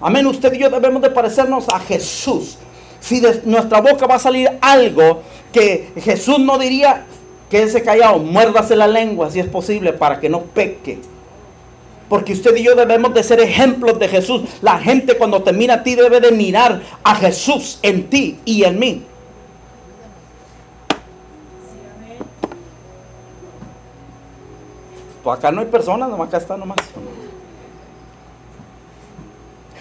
Amén, usted y yo debemos de parecernos a Jesús. Si de nuestra boca va a salir algo que Jesús no diría, quédese callado, muérdase la lengua si es posible para que no peque. Porque usted y yo debemos de ser ejemplos de Jesús. La gente cuando te mira a ti debe de mirar a Jesús en ti y en mí. Pues acá no hay personas, nomás acá está nomás.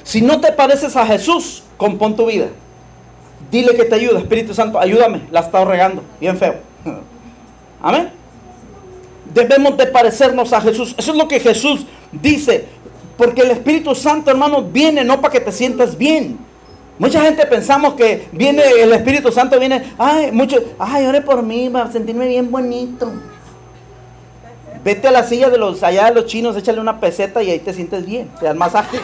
Si no te pareces a Jesús, compón tu vida. Dile que te ayuda, Espíritu Santo, ayúdame, la he estado regando, bien feo. <laughs> Amén. Debemos de parecernos a Jesús. Eso es lo que Jesús dice. Porque el Espíritu Santo, hermano, viene no para que te sientas bien. Mucha gente pensamos que viene el Espíritu Santo, viene, ay, mucho, ay, ore por mí, para sentirme bien bonito. Vete a la silla de los allá de los chinos, échale una peseta y ahí te sientes bien, te dan masaje.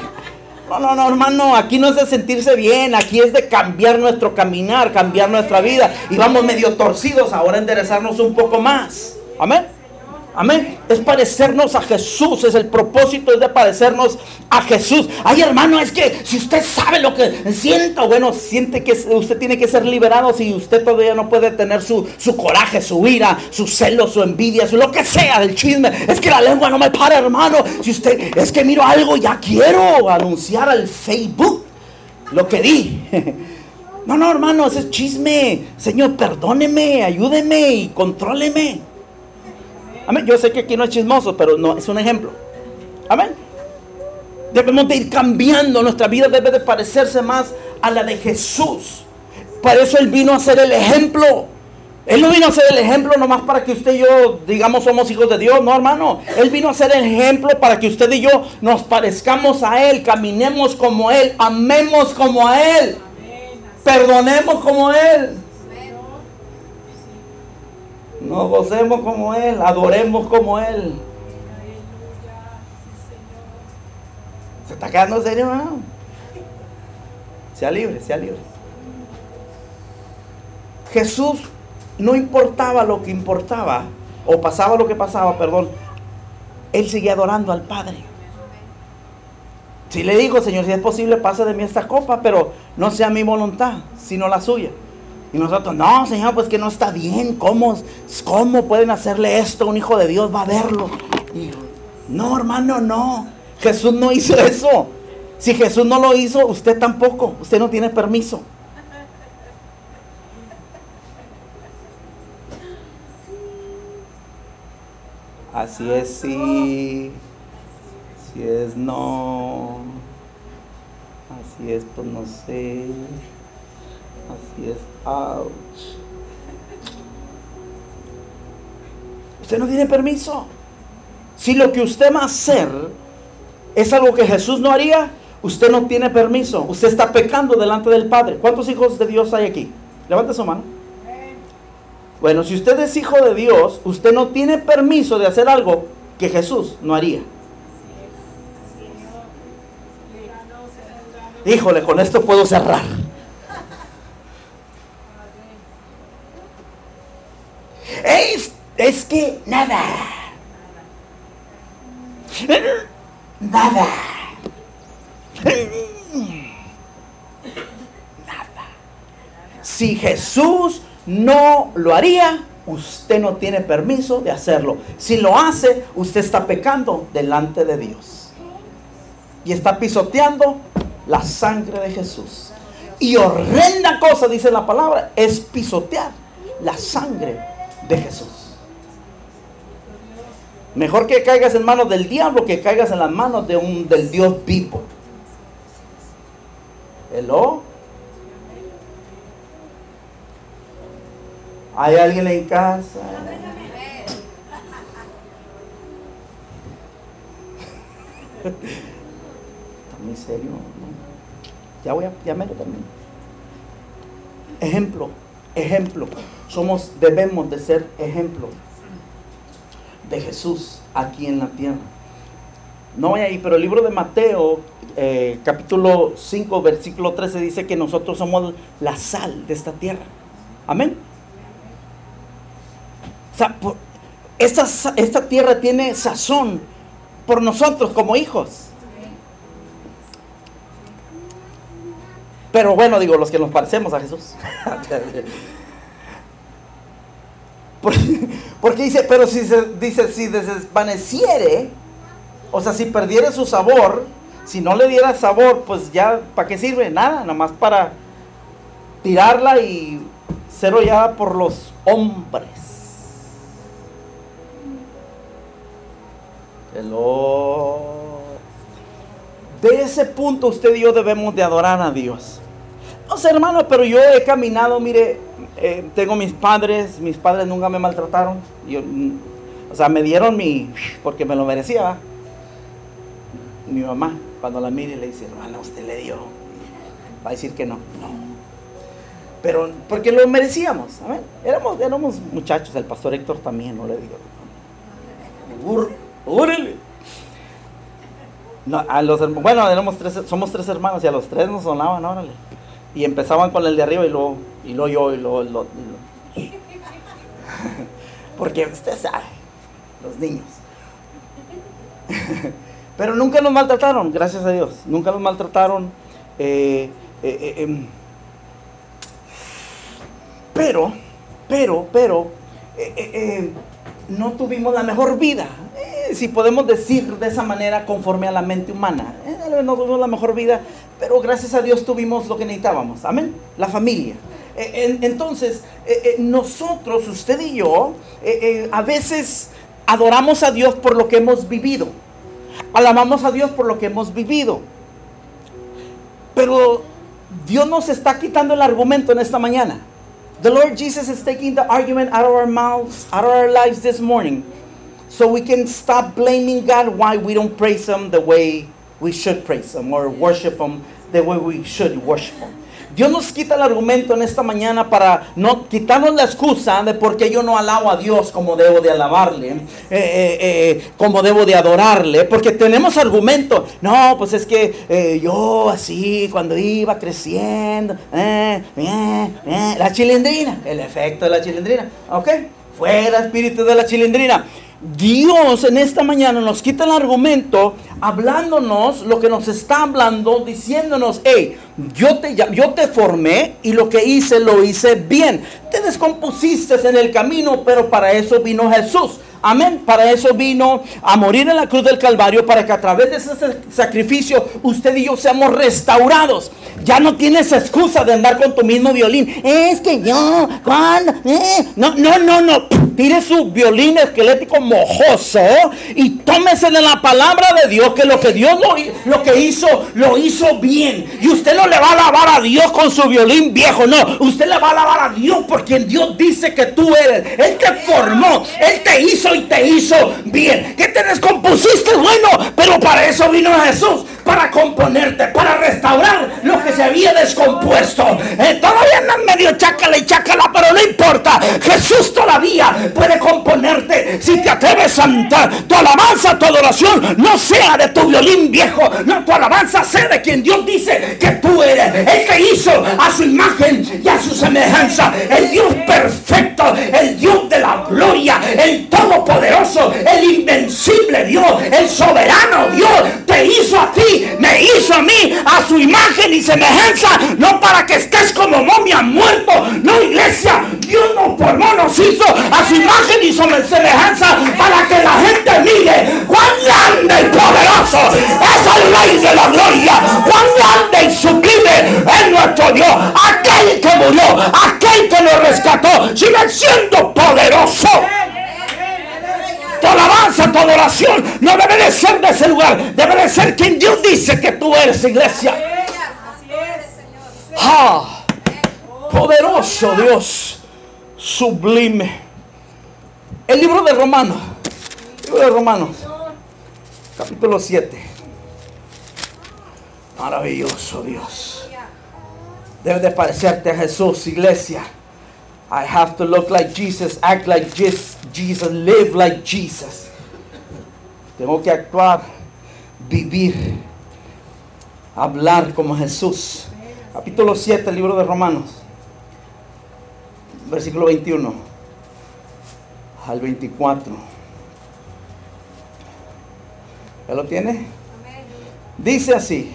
No, no, no, hermano, aquí no es de sentirse bien, aquí es de cambiar nuestro caminar, cambiar nuestra vida. Y vamos medio torcidos, ahora enderezarnos un poco más. Amén. Amén. Es parecernos a Jesús. Es el propósito es de parecernos a Jesús. Ay, hermano, es que si usted sabe lo que sienta, bueno, siente que usted tiene que ser liberado si usted todavía no puede tener su, su coraje, su ira, su celo, su envidia, su lo que sea del chisme. Es que la lengua no me para, hermano. Si usted es que miro algo, ya quiero anunciar al Facebook lo que di. <laughs> No, no, hermano, ese es chisme. Señor, perdóneme, ayúdeme y contróleme. Amén. Yo sé que aquí no es chismoso, pero no, es un ejemplo. Amén. Debemos de ir cambiando. Nuestra vida debe de parecerse más a la de Jesús. Para eso Él vino a ser el ejemplo. Él no vino a ser el ejemplo nomás para que usted y yo digamos somos hijos de Dios, no hermano. Él vino a ser el ejemplo para que usted y yo nos parezcamos a Él, caminemos como Él, amemos como a Él, perdonemos como Él. Nos gocemos como Él, adoremos como Él. ¿Se está quedando serio, hermano? Sea libre, sea libre. Jesús no importaba lo que importaba, o pasaba lo que pasaba, perdón. Él seguía adorando al Padre. Si le digo, Señor, si es posible, pase de mí esta copa, pero no sea mi voluntad, sino la suya. Y nosotros, no, Señor, pues que no está bien. ¿Cómo, cómo pueden hacerle esto? Un hijo de Dios va a verlo. no, hermano, no. Jesús no hizo eso. Si Jesús no lo hizo, usted tampoco. Usted no tiene permiso. Así es, sí. Si es no. Así es, pues no sé. Así es. Usted no tiene permiso. Si lo que usted va a hacer es algo que Jesús no haría, usted no tiene permiso. Usted está pecando delante del Padre. ¿Cuántos hijos de Dios hay aquí? Levante su mano. Bueno, si usted es hijo de Dios, usted no tiene permiso de hacer algo que Jesús no haría. Híjole, con esto puedo cerrar. Es, es que nada. Nada. Nada. Si Jesús no lo haría, usted no tiene permiso de hacerlo. Si lo hace, usted está pecando delante de Dios. Y está pisoteando la sangre de Jesús. Y horrenda cosa, dice la palabra, es pisotear la sangre de Jesús. Mejor que caigas en manos del diablo que caigas en las manos de un, del Dios vivo. ¿Hello? ¿Hay alguien en casa? Está serio. Ya voy a, ya me lo termino. Ejemplo, ejemplo. Somos, debemos de ser ejemplo de Jesús aquí en la tierra. No voy ahí, pero el libro de Mateo, eh, capítulo 5, versículo 13, dice que nosotros somos la sal de esta tierra. Amén. O sea, esta, esta tierra tiene sazón por nosotros como hijos. Pero bueno, digo, los que nos parecemos a Jesús. porque, dice, pero si se dice, si desvaneciere, o sea, si perdiera su sabor, si no le diera sabor, pues ya, ¿para qué sirve? Nada, nomás para tirarla y ser hollada por los hombres. De ese punto usted y yo debemos de adorar a Dios. No sé, hermano, pero yo he caminado, mire, eh, tengo mis padres, mis padres nunca me maltrataron. Mm, o sea, me dieron mi, porque me lo merecía. Mi mamá, cuando la mire, le dice, hermano, usted le dio. Va a decir que no. No. Pero porque lo merecíamos. Éramos, éramos muchachos, el pastor Héctor también, no le digo. ¡Úrele! No, a los, bueno, éramos tres, somos tres hermanos y a los tres nos sonaban, órale. Y empezaban con el de arriba y luego, y luego yo y luego, lo, <laughs> Porque usted sabe, los niños. <laughs> Pero nunca nos maltrataron, gracias a Dios. Nunca nos maltrataron. Eh, eh, eh, em. pero, pero, pero, no tuvimos la mejor vida. Eh, si podemos decir de esa manera conforme a la mente humana. Eh, no tuvimos la mejor vida, pero gracias a Dios tuvimos lo que necesitábamos. Amén. La familia. Eh, entonces, nosotros, usted y yo, a veces adoramos a Dios por lo que hemos vivido. Alabamos a Dios por lo que hemos vivido. Pero Dios nos está quitando el argumento en esta mañana. The Lord Jesus is taking the argument out of our mouths, out of our lives this morning, so we can stop blaming God why we don't praise Him the way we should praise Him or worship Him the way we should worship Him. Dios nos quita el argumento en esta mañana para no quitarnos la excusa de por qué yo no alabo a Dios como debo de alabarle, eh, eh, eh, como debo de adorarle, porque tenemos argumento. No, pues es que yo así, cuando iba creciendo, la chilindrina, el efecto de la chilindrina, ¿ok? Fuera espíritu de la chilindrina. Dios en esta mañana nos quita el argumento hablándonos lo que nos está hablando, diciéndonos, hey, yo te, yo te formé y lo que hice lo hice bien. Te descompusiste en el camino, pero para eso vino Jesús. Amén. Para eso vino a morir en la cruz del Calvario, para que a través de ese sacrificio usted y yo seamos restaurados. Ya no tienes excusa de andar con tu mismo violín. Es que yo, cuando, eh, no, no, no, no. Tire su violín esquelético mojoso y tómese de la palabra de Dios, que lo que Dios lo, lo que hizo, lo hizo bien. Y usted lo le va a alabar a Dios con su violín viejo, no. Usted le va a alabar a Dios por quien Dios dice que tú eres. Él te formó, Él te hizo y te hizo bien. Que te descompusiste, bueno, pero para eso vino Jesús, para componerte, para restaurar lo que se había descompuesto. Eh, todavía andan medio chácala y chácala, pero no importa. Jesús todavía puede componerte si te atreves a cantar. Tu alabanza, tu adoración no sea de tu violín viejo, no, tu alabanza sea de quien Dios dice que tú eres. El que hizo a su imagen y a su semejanza, el Dios perfecto, el Dios de la gloria, el todopoderoso, el invencible Dios, el soberano Dios, te hizo a ti, me hizo a mí, a su imagen y semejanza, no para que estés como momia muerto, no iglesia, Dios nos formó, nos hizo a su imagen y semejanza para que la gente mire cuán grande y poderoso es el Rey de la Gloria, cuán grande y sublime es nuestro Dios, aquel que murió, aquel que nos rescató, sigue siendo poderoso. Tu alabanza, tu adoración no debe de ser de ese lugar, debe de ser quien Dios dice que tú eres, iglesia. Ah, poderoso Dios, sublime. El libro de Romanos de Romanos, capítulo 7. Maravilloso Dios. Debe de parecerte a Jesús, iglesia. I have to look like Jesus, act like Jesus, live like Jesus. Tengo que actuar, vivir, hablar como Jesús. Capítulo 7, libro de Romanos, versículo 21 al 24. ¿Ya lo tiene? Dice así.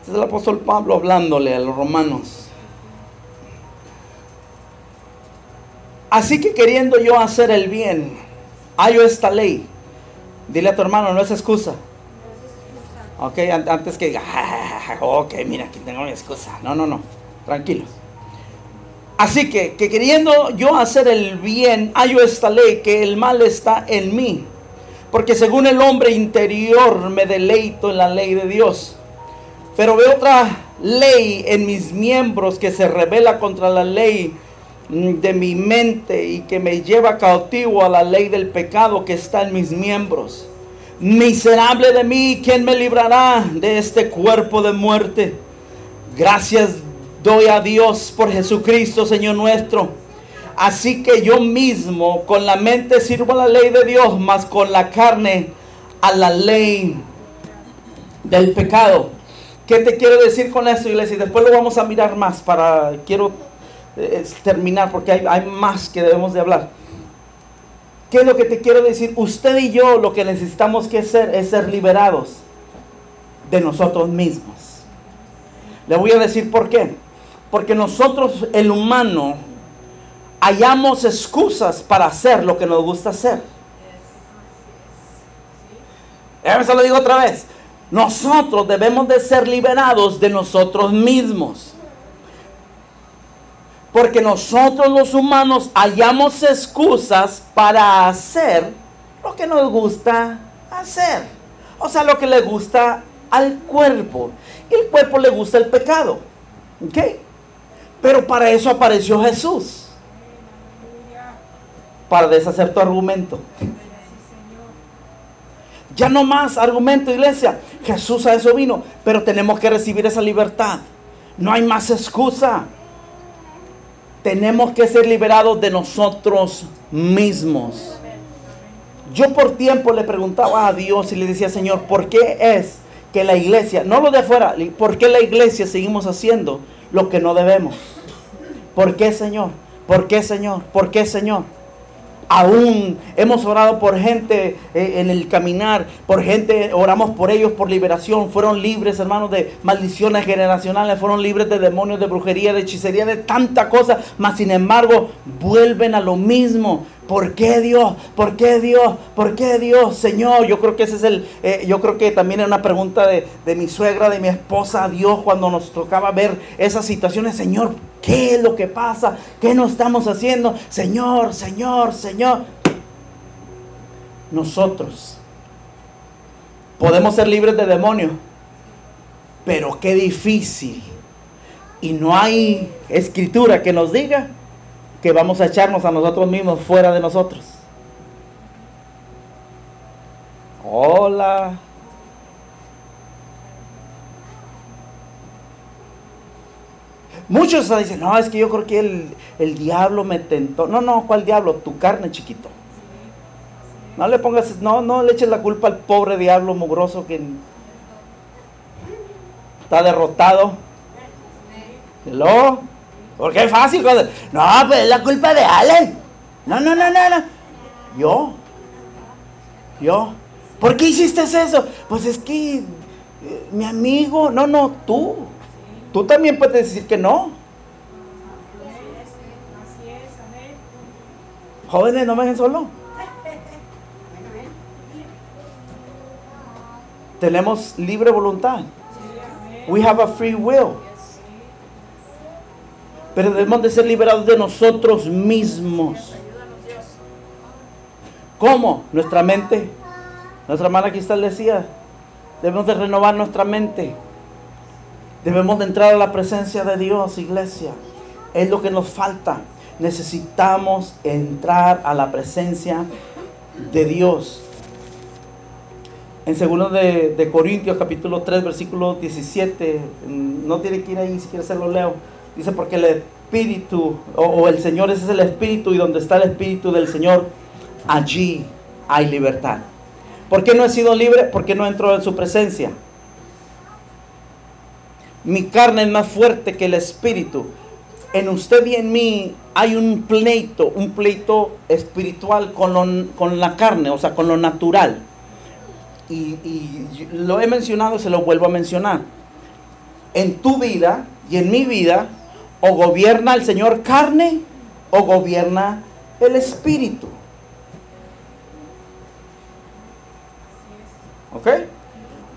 Este es el apóstol Pablo hablándole a los romanos. Así que queriendo yo hacer el bien, hallo esta ley. Dile a tu hermano, no es excusa. Ok, antes que diga, ok, mira, aquí tengo mi excusa. No, no, no, tranquilos. Así que, que queriendo yo hacer el bien, hallo esta ley, que el mal está en mí. Porque según el hombre interior me deleito en la ley de Dios. Pero veo otra ley en mis miembros que se revela contra la ley de mi mente y que me lleva cautivo a la ley del pecado que está en mis miembros. Miserable de mí, ¿quién me librará de este cuerpo de muerte? Gracias doy a Dios por Jesucristo, Señor nuestro Así que yo mismo con la mente sirvo a la ley de Dios, más con la carne a la ley del pecado. ¿Qué te quiero decir con esto, iglesia? Después lo vamos a mirar más para, quiero terminar porque hay, hay más que debemos de hablar. ¿Qué es lo que te quiero decir? Usted y yo lo que necesitamos que hacer es ser liberados de nosotros mismos. Le voy a decir por qué. Porque nosotros, el humano, hallamos excusas para hacer lo que nos gusta hacer. Eso lo digo otra vez. Nosotros debemos de ser liberados de nosotros mismos. Porque nosotros los humanos hallamos excusas para hacer lo que nos gusta hacer. O sea, lo que le gusta al cuerpo. Y el cuerpo le gusta el pecado. ¿Ok? Pero para eso apareció Jesús para deshacer tu argumento. Ya no más argumento, iglesia. Jesús a eso vino, pero tenemos que recibir esa libertad. No hay más excusa. Tenemos que ser liberados de nosotros mismos. Yo por tiempo le preguntaba a Dios y le decía, Señor, ¿por qué es que la iglesia, no lo de afuera, ¿por qué la iglesia seguimos haciendo lo que no debemos? ¿Por qué, Señor? ¿Por qué, Señor? ¿Por qué, Señor? Aún hemos orado por gente eh, en el caminar, por gente, oramos por ellos por liberación, fueron libres hermanos de maldiciones generacionales, fueron libres de demonios, de brujería, de hechicería, de tanta cosa, mas sin embargo vuelven a lo mismo. ¿Por qué Dios? ¿Por qué Dios? ¿Por qué Dios? Señor, yo creo que ese es el, eh, yo creo que también es una pregunta de, de mi suegra, de mi esposa, Dios, cuando nos tocaba ver esas situaciones, Señor, ¿qué es lo que pasa? ¿Qué no estamos haciendo? Señor, Señor, Señor. Nosotros podemos ser libres de demonios, Pero qué difícil. Y no hay escritura que nos diga que vamos a echarnos a nosotros mismos fuera de nosotros. Hola. Muchos dicen, no, es que yo creo que el, el diablo me tentó. No, no, ¿cuál diablo? Tu carne, chiquito. No le pongas, no, no le eches la culpa al pobre diablo mugroso que está derrotado. ¿Lo? Porque es fácil. No, pues es la culpa de Ale. No, no, no, no, no. Yo. Yo. ¿Por qué hiciste eso? Pues es que eh, mi amigo, no, no, tú. Tú también puedes decir que no. Jóvenes, no me dejen solo. Tenemos libre voluntad. We have a free will. Pero debemos de ser liberados de nosotros mismos. ¿Cómo? Nuestra mente. Nuestra hermana Cristal decía, debemos de renovar nuestra mente. Debemos de entrar a la presencia de Dios, iglesia. Es lo que nos falta. Necesitamos entrar a la presencia de Dios. En segundo de, Corintios capítulo 3 versículo 17, no tiene que ir ahí si quiere se lo leo. Dice porque el Espíritu o, o el Señor ese es el Espíritu y donde está el Espíritu del Señor, allí hay libertad. ¿Por qué no he sido libre? Porque no entro en su presencia. Mi carne es más fuerte que el Espíritu. En usted y en mí hay un pleito, un pleito espiritual con, con la carne, o sea, con lo natural y, lo he mencionado, se lo vuelvo a mencionar. En tu vida y en mi vida, o gobierna el Señor carne o gobierna el espíritu. ¿Ok?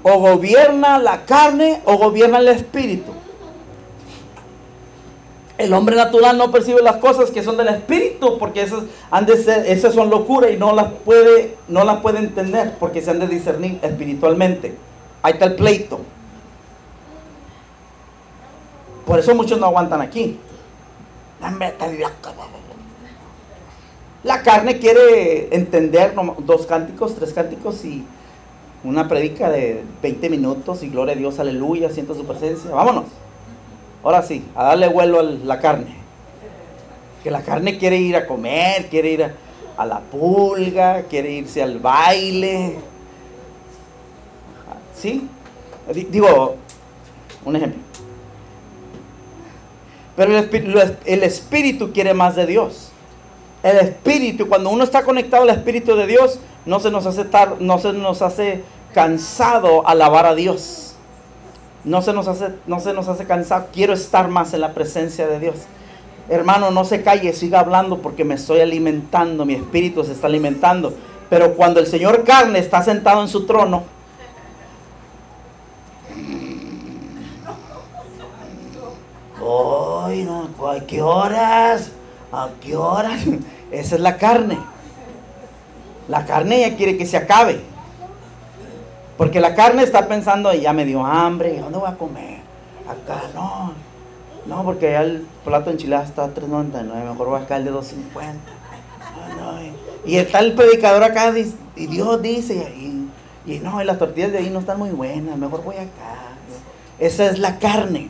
O gobierna la carne o gobierna el espíritu. El hombre natural no percibe las cosas que son del espíritu porque esas, han de ser, esas son locura y no las, puede, no las puede entender porque se han de discernir espiritualmente. Ahí está el pleito. Por eso muchos no aguantan aquí. La carne quiere entender dos cánticos, tres cánticos y una predica de 20 minutos y gloria a Dios, aleluya, siento su presencia. Vámonos. Ahora sí, a darle vuelo a la carne. Que la carne quiere ir a comer, quiere ir a, la pulga, quiere irse al baile. ¿Sí? Digo, un ejemplo. Pero el espíritu, quiere más de Dios. El espíritu, cuando uno está conectado al espíritu de Dios, no se nos hace, no se nos hace cansado alabar a Dios no se nos hace, no se nos hace cansar. Quiero estar más en la presencia de Dios. Hermano, no se calle, siga hablando porque me estoy alimentando, mi espíritu se está alimentando. Pero cuando el Señor carne está sentado en su trono, Ay, no, ¿a qué horas? ¿A qué horas? Esa es la carne. La carne ya quiere que se acabe. Porque la carne está pensando, ya me dio hambre, ¿dónde voy a comer? Acá no. No, porque ya el plato de enchiladas está a 3.99, mejor voy a sacar el de 2.50. y está el predicador acá y Dios dice, y, no, y las tortillas de ahí no están muy buenas, mejor voy acá. Esa es la carne.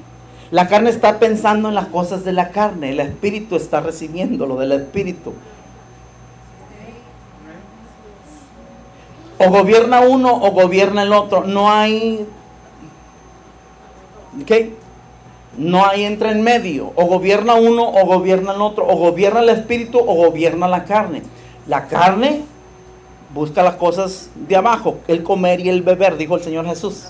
La carne está pensando en las cosas de la carne, el espíritu está recibiendo lo del espíritu. O gobierna uno o gobierna el otro. No hay... ¿Qué? No hay entre en medio. O gobierna uno o gobierna el otro. O gobierna el espíritu o gobierna la carne. La carne busca las cosas de abajo, el comer y el beber, dijo el Señor Jesús.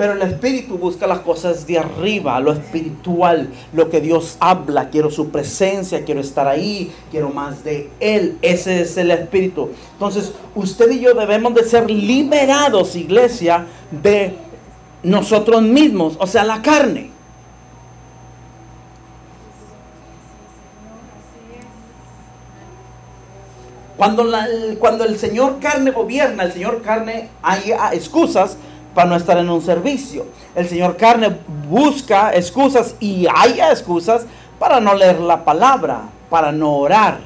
Pero el espíritu busca las cosas de arriba, lo espiritual, lo que Dios habla. Quiero su presencia, quiero estar ahí, quiero más de Él. Ese es el espíritu. Entonces, usted y yo debemos de ser liberados, iglesia, de nosotros mismos, o sea, la carne. Cuando, cuando el Señor carne gobierna, el Señor carne hay excusas para no estar en un servicio. El señor carne busca excusas y haya excusas para no leer la palabra, para no orar.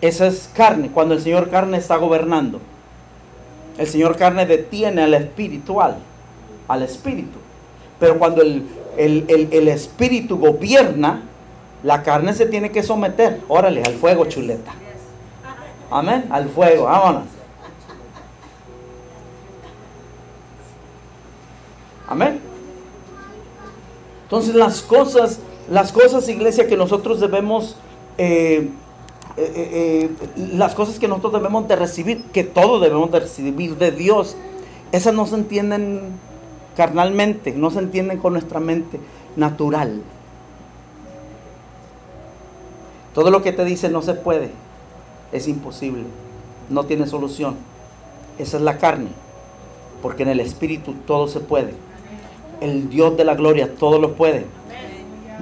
Esa es carne, cuando el señor carne está gobernando. El señor carne detiene al espiritual, al espíritu. Pero cuando el, el espíritu gobierna, la carne se tiene que someter. Órale, al fuego, chuleta. Amén, al fuego, vámonos. Amén. Entonces las cosas, las cosas, iglesia, que nosotros debemos, eh, eh, eh, las cosas que nosotros debemos de recibir, que todos debemos de recibir de Dios, esas no se entienden carnalmente, no se entienden con nuestra mente natural. Todo lo que te dice no se puede, es imposible, no tiene solución. Esa es la carne, porque en el espíritu todo se puede el Dios de la gloria todo lo puede.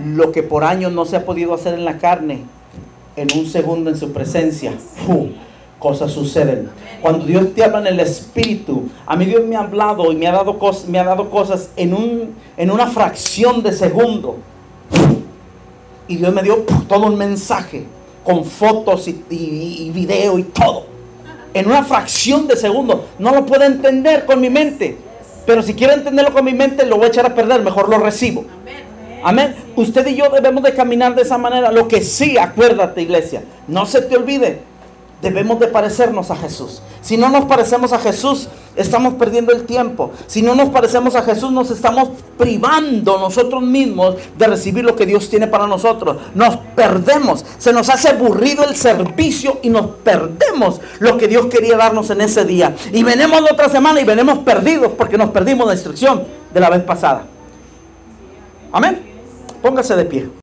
Lo que por años no se ha podido hacer en la carne, en un segundo en su presencia, cosas suceden. Cuando Dios te habla en el Espíritu, a mí Dios me ha hablado y me ha dado, cosas, me ha dado cosas en, un, en una fracción de segundo. Y Dios me dio todo un mensaje con fotos y, y video y todo. En una fracción de segundo. No lo puedo entender con mi mente. Pero si quiero entenderlo con mi mente, lo voy a echar a perder, mejor lo recibo. Amén. Usted y yo debemos de caminar de esa manera. Lo que sí, acuérdate iglesia, no se te olvide, debemos de parecernos a Jesús. Si no nos parecemos a Jesús, estamos perdiendo el tiempo. Si no nos parecemos a Jesús, nos estamos privando nosotros mismos de recibir lo que Dios tiene para nosotros. Nos perdemos. Se nos hace aburrido el servicio y nos perdemos lo que Dios quería darnos en ese día. Y venimos la otra semana y venimos perdidos porque nos perdimos la instrucción de la vez pasada. Amén. Póngase de pie.